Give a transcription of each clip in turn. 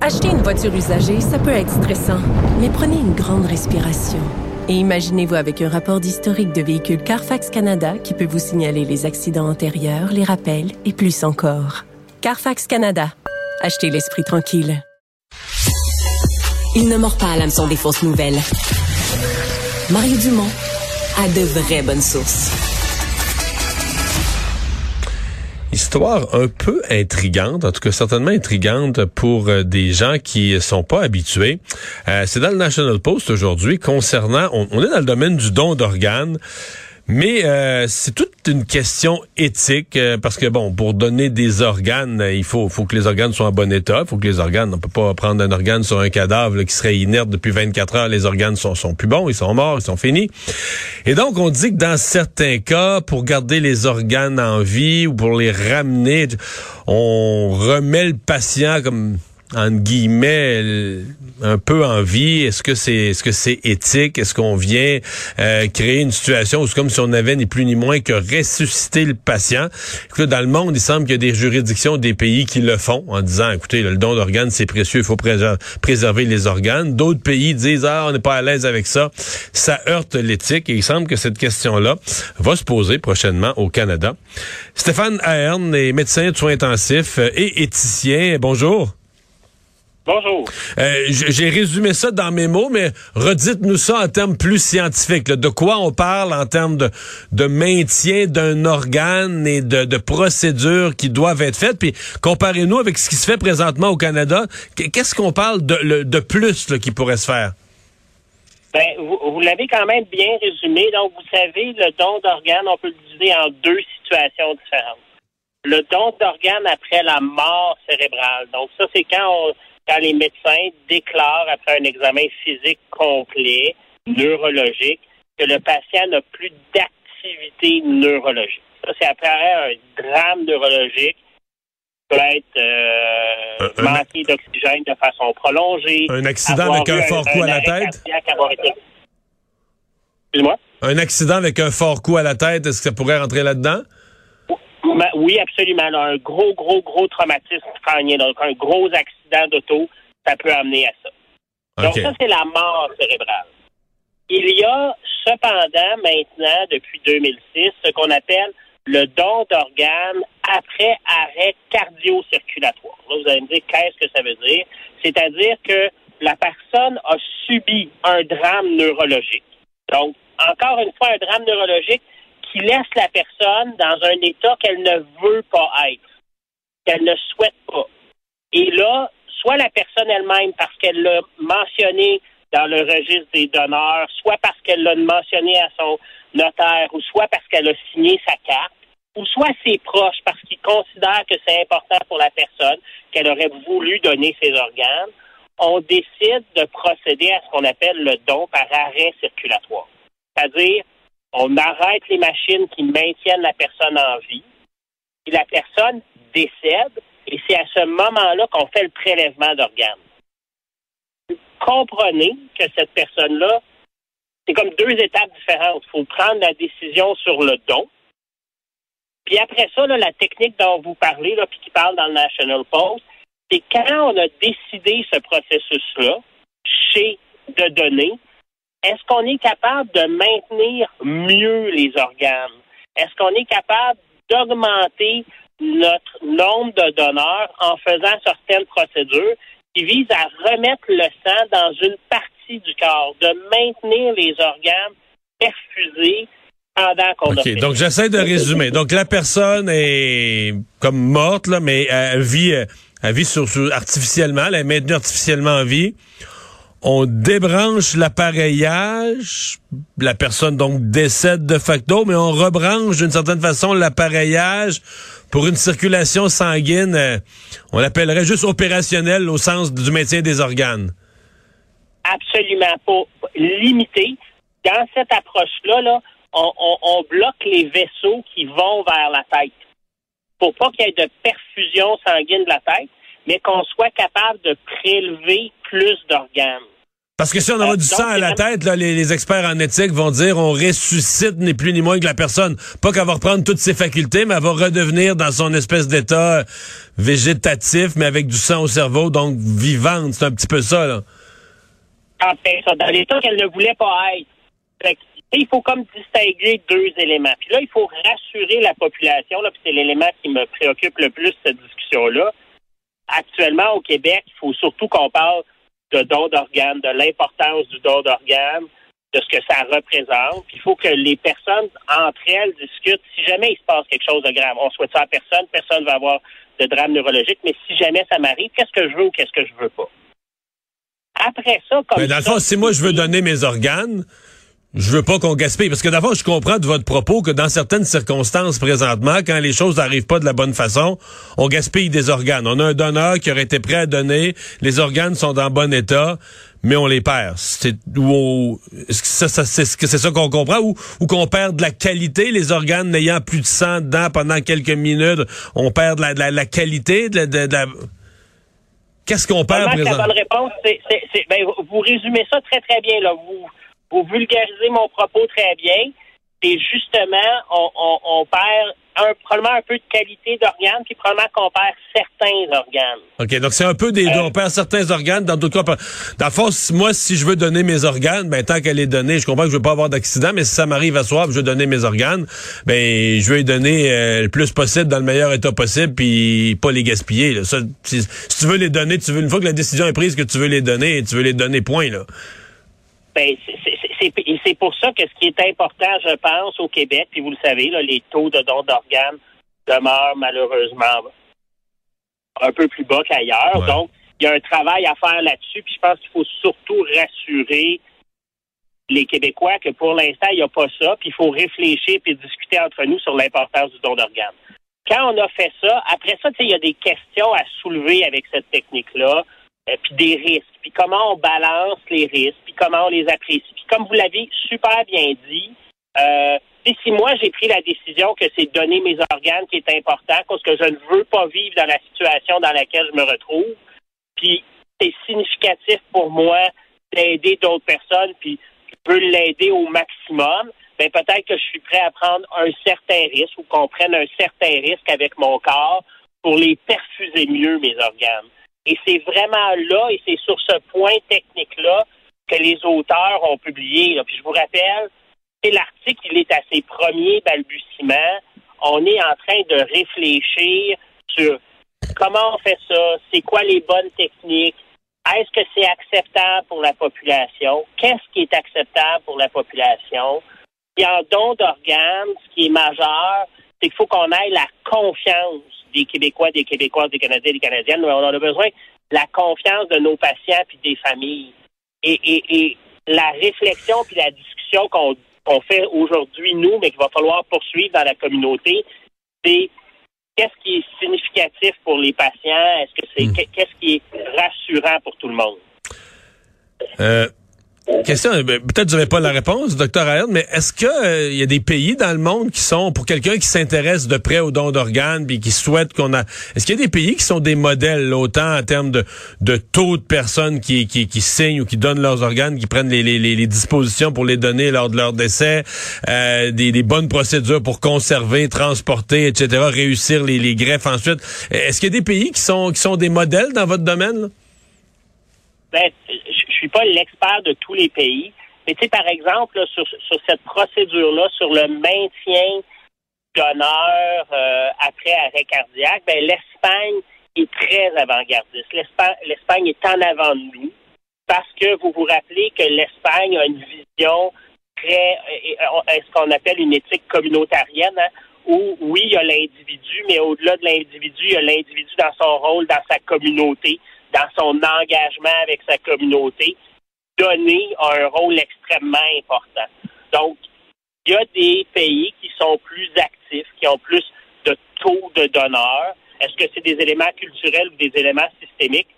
Acheter une voiture usagée, ça peut être stressant, mais prenez une grande respiration. Et imaginez-vous avec un rapport d'historique de véhicule Carfax Canada qui peut vous signaler les accidents antérieurs, les rappels et plus encore. Carfax Canada. Achetez l'esprit tranquille. Il ne mord pas à l'hameçon des fausses nouvelles. Mario Dumont a de vraies bonnes sources. Histoire un peu intrigante, en tout cas certainement intrigante pour euh, des gens qui sont pas habitués. Euh, c'est dans le National Post aujourd'hui concernant, on, on est dans le domaine du don d'organes. Mais euh, c'est toute une question éthique euh, parce que bon, pour donner des organes, euh, il faut, faut que les organes soient en bon état. Faut que les organes, on peut pas prendre un organe sur un cadavre qui serait inerte depuis 24 heures. Les organes sont, sont plus bons, ils sont morts, ils sont finis. Et donc on dit que dans certains cas, pour garder les organes en vie ou pour les ramener, on remet le patient comme entre guillemets un peu en vie? Est-ce que c'est est-ce que c'est éthique? Est-ce qu'on vient euh, créer une situation où c'est comme si on avait ni plus ni moins que ressusciter le patient? Écoute, Dans le monde, il semble qu'il y a des juridictions, des pays qui le font en disant, écoutez, le don d'organes c'est précieux, il faut préserver les organes. D'autres pays disent, ah, on n'est pas à l'aise avec ça. Ça heurte l'éthique et il semble que cette question-là va se poser prochainement au Canada. Stéphane Ahern est médecin de soins intensifs et éthicien. Bonjour. Bonjour. Euh, J'ai résumé ça dans mes mots, mais redites-nous ça en termes plus scientifiques. Là. De quoi on parle en termes de, de maintien d'un organe et de, de, procédures qui doivent être faites? Puis comparez-nous avec ce qui se fait présentement au Canada. Qu'est-ce qu'on parle de, de plus là, qui pourrait se faire? Ben, vous, vous l'avez quand même bien résumé. Donc, vous savez, le don d'organes, on peut le diviser en deux situations différentes. Le don d'organes après la mort cérébrale. Donc, ça, c'est quand on quand les médecins déclarent après un examen physique complet, neurologique, que le patient n'a plus d'activité neurologique. Ça, c'est après un drame neurologique peut être euh, un- d'oxygène de façon prolongée. Un accident avec un fort coup à la tête? été- Excuse-moi? Un accident avec un fort coup à la tête, est-ce que ça pourrait rentrer là-dedans? Ben, oui, absolument. un gros, gros, gros traumatisme crânien, donc un gros accident d'auto, ça peut amener à ça. Donc ça, c'est la mort cérébrale. Il y a cependant maintenant, depuis 2006, ce qu'on appelle le don d'organes après arrêt cardio-circulatoire. Là, vous allez me dire qu'est-ce que ça veut dire? C'est-à-dire que la personne a subi un drame neurologique. Donc, encore une fois, un drame neurologique qui laisse la personne dans un état qu'elle ne veut pas être, qu'elle ne souhaite pas. Et là, soit la personne elle-même, parce qu'elle l'a mentionné dans le registre des donneurs, soit parce qu'elle l'a mentionné à son notaire, ou soit parce qu'elle a signé sa carte, ou soit ses proches, parce qu'ils considèrent que c'est important pour la personne, qu'elle aurait voulu donner ses organes, on décide de procéder à ce qu'on appelle le don par arrêt circulatoire. C'est-à-dire, on arrête les machines qui maintiennent la personne en vie, puis la personne décède, et c'est à ce moment-là qu'on fait le prélèvement d'organes. Comprenez que cette personne-là, c'est comme deux étapes différentes. Il faut prendre la décision sur le don. Puis après ça, la technique dont vous parlez, puis qui parle dans le National Post, c'est quand on a décidé ce processus-là, chez de donner, est-ce qu'on est capable de maintenir mieux les organes? Est-ce qu'on est capable d'augmenter notre nombre de donneurs en faisant certaines procédures qui visent à remettre le sang dans une partie du corps, de maintenir les organes perfusés pendant qu'on a OK, fait donc j'essaie de résumer. Donc la personne est comme morte, là, mais elle vit, euh, elle vit sur, sur- artificiellement, elle est maintenue artificiellement en vie. On débranche l'appareillage, la personne donc décède de facto, mais on rebranche d'une certaine façon l'appareillage pour une circulation sanguine, euh, on l'appellerait juste opérationnelle au sens du maintien des organes. Absolument pas. Limité. Dans cette approche-là, là, on, bloque les vaisseaux qui vont vers la tête. Pour pas qu'il y ait de perfusion sanguine de la tête, mais qu'on soit capable de prélever plus d'organes. Parce que si on a du sang à la tête, là, les, experts en éthique vont dire on ressuscite ni plus ni moins que la personne. Pas qu'elle va reprendre toutes ses facultés, mais elle va redevenir dans son espèce d'état végétatif, mais avec du sang au cerveau, donc vivante. C'est un petit peu ça, là. En fait, ça, dans l'état qu'elle ne voulait pas être. il faut comme distinguer deux éléments. Puis là, il faut rassurer la population, là, puis c'est l'élément qui me préoccupe le plus, cette discussion-là. Actuellement, au Québec, il faut surtout qu'on parle de don d'organes, de l'importance du don d'organes, de ce que ça représente. il faut que les personnes entre elles discutent. Si jamais il se passe quelque chose de grave, on souhaite ça à personne, personne ne va avoir de drame neurologique, mais si jamais ça m'arrive, qu'est-ce que je veux ou qu'est-ce que je veux pas? Après ça, comme mais dans le fond, si moi je veux donner mes organes, je veux pas qu'on gaspille. Parce que d'abord, je comprends de votre propos que dans certaines circonstances présentement, quand les choses n'arrivent pas de la bonne façon, on gaspille des organes. On a un donneur qui aurait été prêt à donner, les organes sont en bon état, mais on les perd. C'est ça, ça c'est ça qu'on comprend? Ou, ou qu'on perd de la qualité, les organes n'ayant plus de sang dedans pendant quelques minutes, on perd de la, la, qualité de, de, de Qu'est-ce qu'on perd présentement? La bonne réponse, c'est, ben, vous résumez ça très très bien là. Vous vous vulgarisez mon propos très bien. Et justement, on, perd un, probablement un peu de qualité d'organes, puis probablement qu'on perd certains organes. OK, donc c'est un peu des deux. Euh, on perd certains organes, dans d'autres cas. Dans le fond, moi, si je veux donner mes organes, ben tant qu'elle est donnée, je comprends que je veux pas avoir d'accident, mais si ça m'arrive à soir, je veux donner mes organes, ben je veux les donner euh, le plus possible dans le meilleur état possible, puis pas les gaspiller. Là. si, tu veux les donner, tu veux une fois que la décision est prise que tu veux les donner, tu veux les donner, point là. Ben, et c'est pour ça que ce qui est important, je pense, au Québec, puis vous le savez, les taux de dons d'organes demeurent malheureusement un peu plus bas qu'ailleurs. Donc, il y a un travail à faire là-dessus, puis je pense qu'il faut surtout rassurer les Québécois que pour l'instant, il n'y a pas ça, puis il faut réfléchir puis discuter entre nous sur l'importance du don d'organes. Quand on a fait ça, après ça, il y a des questions à soulever avec cette technique-là, euh, puis des risques, puis comment on balance les risques, puis comment on les apprécie comme vous l'avez super bien dit, euh, si moi j'ai pris la décision que c'est donner mes organes qui est important, parce que je ne veux pas vivre dans la situation dans laquelle je me retrouve, puis c'est significatif pour moi d'aider d'autres personnes, puis je peux l'aider au maximum, ben peut-être que je suis prêt à prendre un certain risque ou qu'on prenne un certain risque avec mon corps pour les perfuser mieux, mes organes. Et c'est vraiment là, et c'est sur ce point technique-là que les auteurs ont publié. Puis je vous rappelle, c'est l'article, il est à ses premiers balbutiements. On est en train de réfléchir sur comment on fait ça, c'est quoi les bonnes techniques, est-ce que c'est acceptable pour la population, qu'est-ce qui est acceptable pour la population. Puis en don d'organes, ce qui est majeur, c'est qu'il faut qu'on ait la confiance des Québécois, des Québécoises, des Canadiens, des Canadiennes. On a besoin de la confiance de nos patients puis des familles. Et, la réflexion puis la discussion qu'on fait aujourd'hui, nous, mais qu'il va falloir poursuivre dans la communauté, c'est qu'est-ce qui est significatif pour les patients? Est-ce que c'est hmm. qu'est-ce qui est rassurant pour tout le monde? Euh, Question, euh, ben, peut-être vous n'avez pas la réponse, docteur Ayad, mais est-ce qu'il euh, y a des pays dans le monde qui sont, pour quelqu'un qui s'intéresse de près aux dons d'organes, puis qui souhaite qu'on a... Est-ce qu'il y a des pays qui sont des modèles, autant en termes de, de taux de personnes qui, qui, qui signent ou qui donnent leurs organes, qui prennent les, les, les dispositions pour les donner lors de leur décès, euh, des, bonnes procédures pour conserver, transporter, etc., réussir les, les greffes ensuite? Est-ce qu'il y a des pays qui sont, qui sont des modèles dans votre domaine? Là? Ben, suis pas l'expert de tous les pays, mais tu sais, par exemple, sur, cette procédure-là, sur le maintien d'honneur euh, après arrêt cardiaque, ben, l'Espagne est très avant-gardiste. L'Espagne est en avant de nous parce que vous vous rappelez que l'Espagne a une vision très, euh, euh, ce qu'on appelle une éthique communautarienne, hein, où oui, il y a l'individu, mais au-delà de l'individu, il y a l'individu dans son rôle, dans sa communauté dans son engagement avec sa communauté. donner un rôle extrêmement important. Donc, il y a des pays qui sont plus actifs, qui ont plus de taux de donneurs. Est-ce que c'est des éléments culturels ou des éléments systémiques?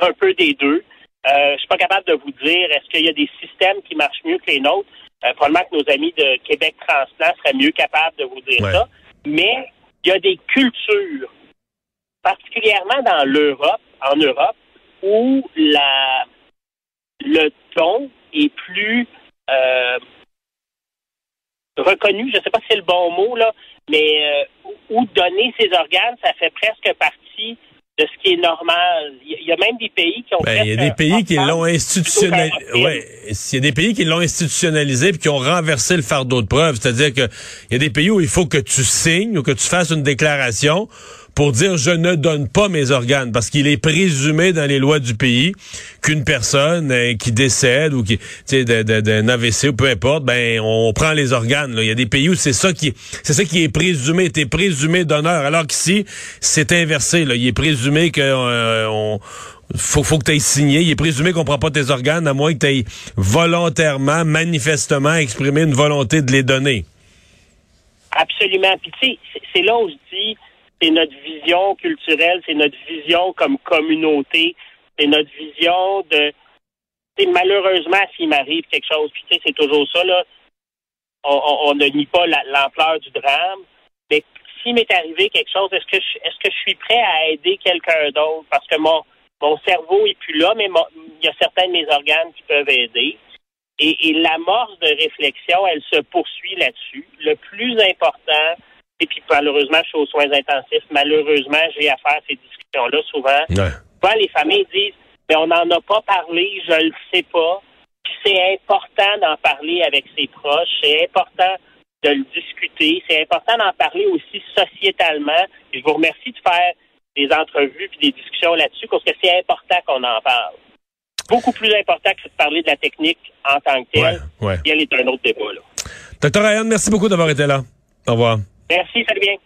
Un peu des deux. Euh, je suis pas capable de vous dire est-ce qu'il y a des systèmes qui marchent mieux que les nôtres? Euh, probablement que nos amis de Québec Transplant seraient mieux capables de vous dire ça. Mais il y a des cultures, particulièrement dans l'Europe, en Europe, où la le ton est plus euh, reconnu, je ne sais pas si c'est le bon mot, là, mais euh, où donner ses organes, ça fait presque partie de ce qui est normal. Il y a même des pays qui ont ben, Il y a des pays qui l'ont institutionnalisé. Ouais, il y a des pays qui l'ont institutionnalisé puis qui ont renversé le fardeau de preuve. C'est-à-dire que il y a des pays où il faut que tu signes ou que tu fasses une déclaration pour dire je ne donne pas mes organes parce qu'il est présumé dans les lois du pays qu'une personne euh, qui décède ou qui d'un AVC ou peu importe ben on prend les organes il y a des pays où c'est ça qui c'est ça qui est présumé t'es présumé d'honneur alors qu'ici c'est inversé là il est présumé que euh, faut, faut que tu aies signé. Il est présumé qu'on prend pas tes organes à moins que tu aies volontairement, manifestement exprimé une volonté de les donner. Absolument. Puis tu sais, c'est là où je dis, c'est notre vision culturelle, c'est notre vision comme communauté, c'est notre vision de. Malheureusement, s'il m'arrive quelque chose, puis tu sais, c'est toujours ça, là, on, ne nie pas l'ampleur du drame, mais s'il m'est arrivé quelque chose, est-ce que je, est-ce que je suis prêt à aider quelqu'un d'autre? Parce que mon, mon cerveau est plus là, mais il y a certains de mes organes qui peuvent aider. Et, et l'amorce de réflexion, elle se poursuit là-dessus. Le plus important, et puis malheureusement, je suis aux soins intensifs. Malheureusement, j'ai à faire ces discussions-là souvent. Souvent, les familles disent, mais on n'en a pas parlé, je le sais pas. Puis c'est important d'en parler avec ses proches. C'est important de le discuter. C'est important d'en parler aussi sociétalement. Et je vous remercie de faire des entrevues puis des discussions là-dessus parce que c'est important qu'on en parle. Beaucoup plus important que de parler de la technique en tant que telle. Ouais, ouais. est un autre débat. Là. Docteur Ryan, merci beaucoup d'avoir été là. Au revoir. Merci, salut bien.